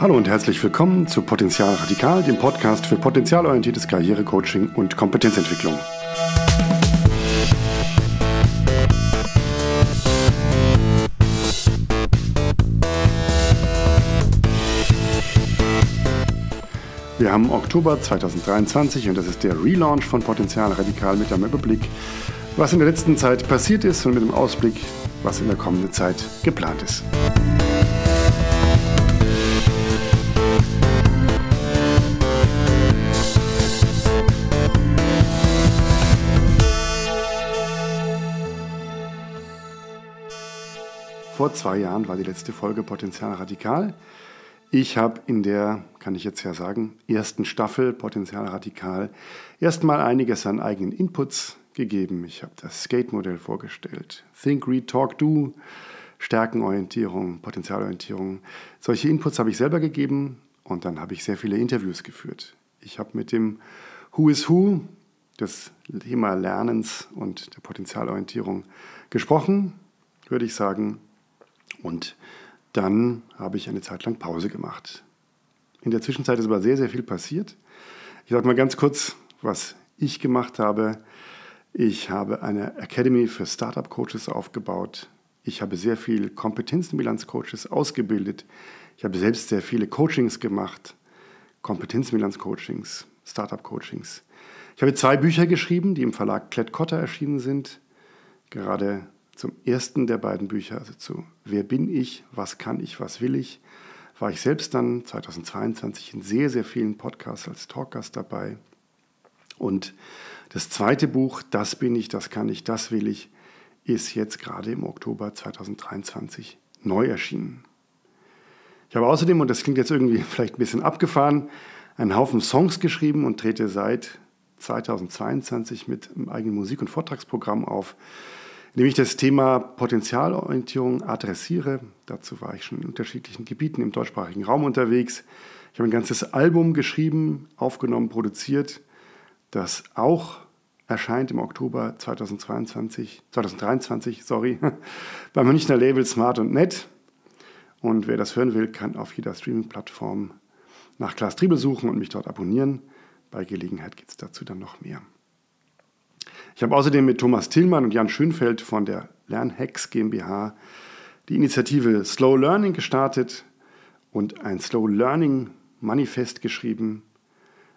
Hallo und herzlich willkommen zu Potenzial Radikal, dem Podcast für potenzialorientiertes Karrierecoaching und Kompetenzentwicklung. Wir haben Oktober 2023 und das ist der Relaunch von Potenzial Radikal mit einem Überblick, was in der letzten Zeit passiert ist und mit dem Ausblick, was in der kommenden Zeit geplant ist. Vor zwei Jahren war die letzte Folge Potenzial Radikal. Ich habe in der, kann ich jetzt ja sagen, ersten Staffel Potenzial Radikal erstmal einiges an eigenen Inputs gegeben. Ich habe das Skate-Modell vorgestellt. Think, Read, Talk, Do, Stärkenorientierung, Potenzialorientierung. Solche Inputs habe ich selber gegeben und dann habe ich sehr viele Interviews geführt. Ich habe mit dem Who is Who des Thema Lernens und der Potenzialorientierung gesprochen, würde ich sagen. Und dann habe ich eine Zeit lang Pause gemacht. In der Zwischenzeit ist aber sehr, sehr viel passiert. Ich sage mal ganz kurz, was ich gemacht habe. Ich habe eine Academy für Startup Coaches aufgebaut. Ich habe sehr viele Kompetenzbilanz-Coaches ausgebildet. Ich habe selbst sehr viele Coachings gemacht, Kompetenzbilanz-Coachings, Startup-Coachings. Ich habe zwei Bücher geschrieben, die im Verlag Klett-Cotta erschienen sind. Gerade zum ersten der beiden Bücher, also zu Wer bin ich, was kann ich, was will ich, war ich selbst dann 2022 in sehr, sehr vielen Podcasts als Talkgast dabei. Und das zweite Buch, Das bin ich, das kann ich, das will ich, ist jetzt gerade im Oktober 2023 neu erschienen. Ich habe außerdem, und das klingt jetzt irgendwie vielleicht ein bisschen abgefahren, einen Haufen Songs geschrieben und trete seit 2022 mit einem eigenen Musik- und Vortragsprogramm auf, indem ich das Thema Potenzialorientierung adressiere. Dazu war ich schon in unterschiedlichen Gebieten im deutschsprachigen Raum unterwegs. Ich habe ein ganzes Album geschrieben, aufgenommen, produziert, das auch erscheint im Oktober 2022, 2023 sorry, beim Münchner Label Smart und Net. Und wer das hören will, kann auf jeder Streaming-Plattform nach Klaas Triebel suchen und mich dort abonnieren. Bei Gelegenheit geht es dazu dann noch mehr. Ich habe außerdem mit Thomas Tillmann und Jan Schönfeld von der Lernhacks GmbH die Initiative Slow Learning gestartet und ein Slow Learning Manifest geschrieben.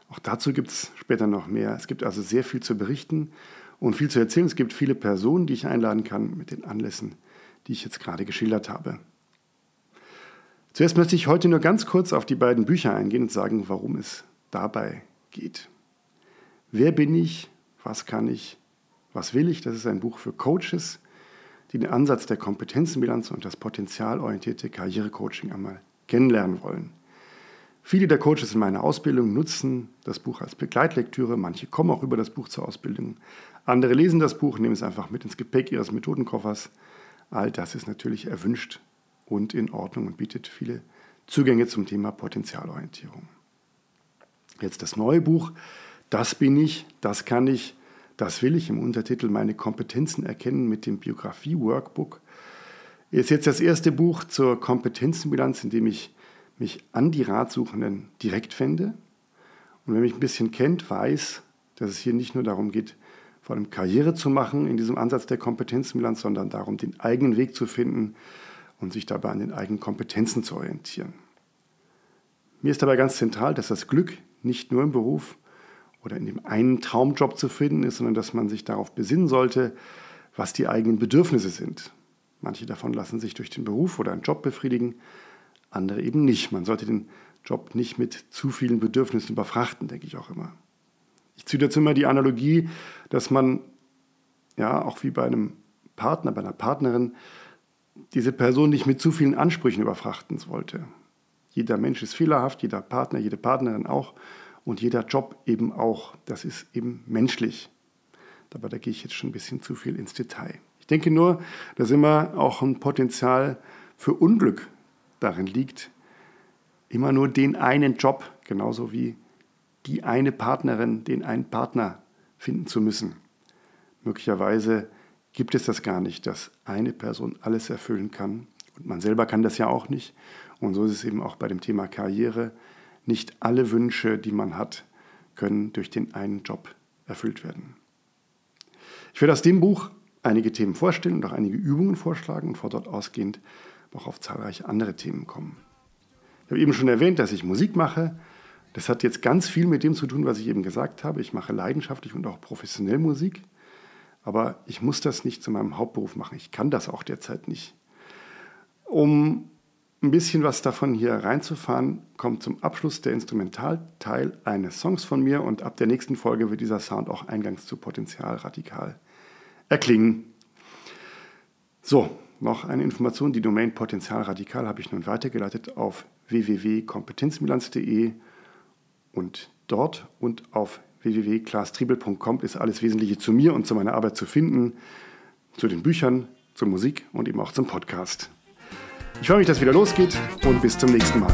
Auch dazu gibt es später noch mehr. Es gibt also sehr viel zu berichten und viel zu erzählen. Es gibt viele Personen, die ich einladen kann mit den Anlässen, die ich jetzt gerade geschildert habe. Zuerst möchte ich heute nur ganz kurz auf die beiden Bücher eingehen und sagen, warum es dabei geht. Wer bin ich? Was kann ich? Was will ich? Das ist ein Buch für Coaches, die den Ansatz der Kompetenzenbilanz und das potenzialorientierte Karrierecoaching einmal kennenlernen wollen. Viele der Coaches in meiner Ausbildung nutzen das Buch als Begleitlektüre, manche kommen auch über das Buch zur Ausbildung, andere lesen das Buch, nehmen es einfach mit ins Gepäck ihres Methodenkoffers. All das ist natürlich erwünscht und in Ordnung und bietet viele Zugänge zum Thema Potenzialorientierung. Jetzt das neue Buch, das bin ich, das kann ich, das will ich im Untertitel meine Kompetenzen erkennen mit dem Biografie-Workbook. Ist jetzt das erste Buch zur Kompetenzenbilanz, in dem ich mich an die Ratsuchenden direkt fände. Und wer mich ein bisschen kennt, weiß, dass es hier nicht nur darum geht, vor allem Karriere zu machen in diesem Ansatz der Kompetenzenbilanz, sondern darum, den eigenen Weg zu finden und sich dabei an den eigenen Kompetenzen zu orientieren. Mir ist dabei ganz zentral, dass das Glück nicht nur im Beruf, oder in dem einen Traumjob zu finden ist, sondern dass man sich darauf besinnen sollte, was die eigenen Bedürfnisse sind. Manche davon lassen sich durch den Beruf oder einen Job befriedigen, andere eben nicht. Man sollte den Job nicht mit zu vielen Bedürfnissen überfrachten, denke ich auch immer. Ich ziehe dazu immer die Analogie, dass man, ja, auch wie bei einem Partner, bei einer Partnerin, diese Person nicht mit zu vielen Ansprüchen überfrachten sollte. Jeder Mensch ist fehlerhaft, jeder Partner, jede Partnerin auch und jeder Job eben auch. Das ist eben menschlich. Aber da gehe ich jetzt schon ein bisschen zu viel ins Detail. Ich denke nur, dass immer auch ein Potenzial für Unglück darin liegt, immer nur den einen Job, genauso wie die eine Partnerin, den einen Partner finden zu müssen. Möglicherweise gibt es das gar nicht, dass eine Person alles erfüllen kann. Und man selber kann das ja auch nicht. Und so ist es eben auch bei dem Thema Karriere. Nicht alle Wünsche, die man hat, können durch den einen Job erfüllt werden. Ich werde aus dem Buch einige Themen vorstellen und auch einige Übungen vorschlagen und von dort ausgehend auch auf zahlreiche andere Themen kommen. Ich habe eben schon erwähnt, dass ich Musik mache. Das hat jetzt ganz viel mit dem zu tun, was ich eben gesagt habe. Ich mache leidenschaftlich und auch professionell Musik. Aber ich muss das nicht zu meinem Hauptberuf machen. Ich kann das auch derzeit nicht. Um ein bisschen was davon hier reinzufahren, kommt zum Abschluss der Instrumentalteil eines Songs von mir und ab der nächsten Folge wird dieser Sound auch eingangs zu Potenzial radikal erklingen. So, noch eine Information. Die Domain Potenzial radikal habe ich nun weitergeleitet auf www.kompetenzbilanz.de und dort und auf www.klastriebel.com ist alles Wesentliche zu mir und zu meiner Arbeit zu finden, zu den Büchern, zur Musik und eben auch zum Podcast. Ich freue mich, dass es wieder losgeht und bis zum nächsten Mal.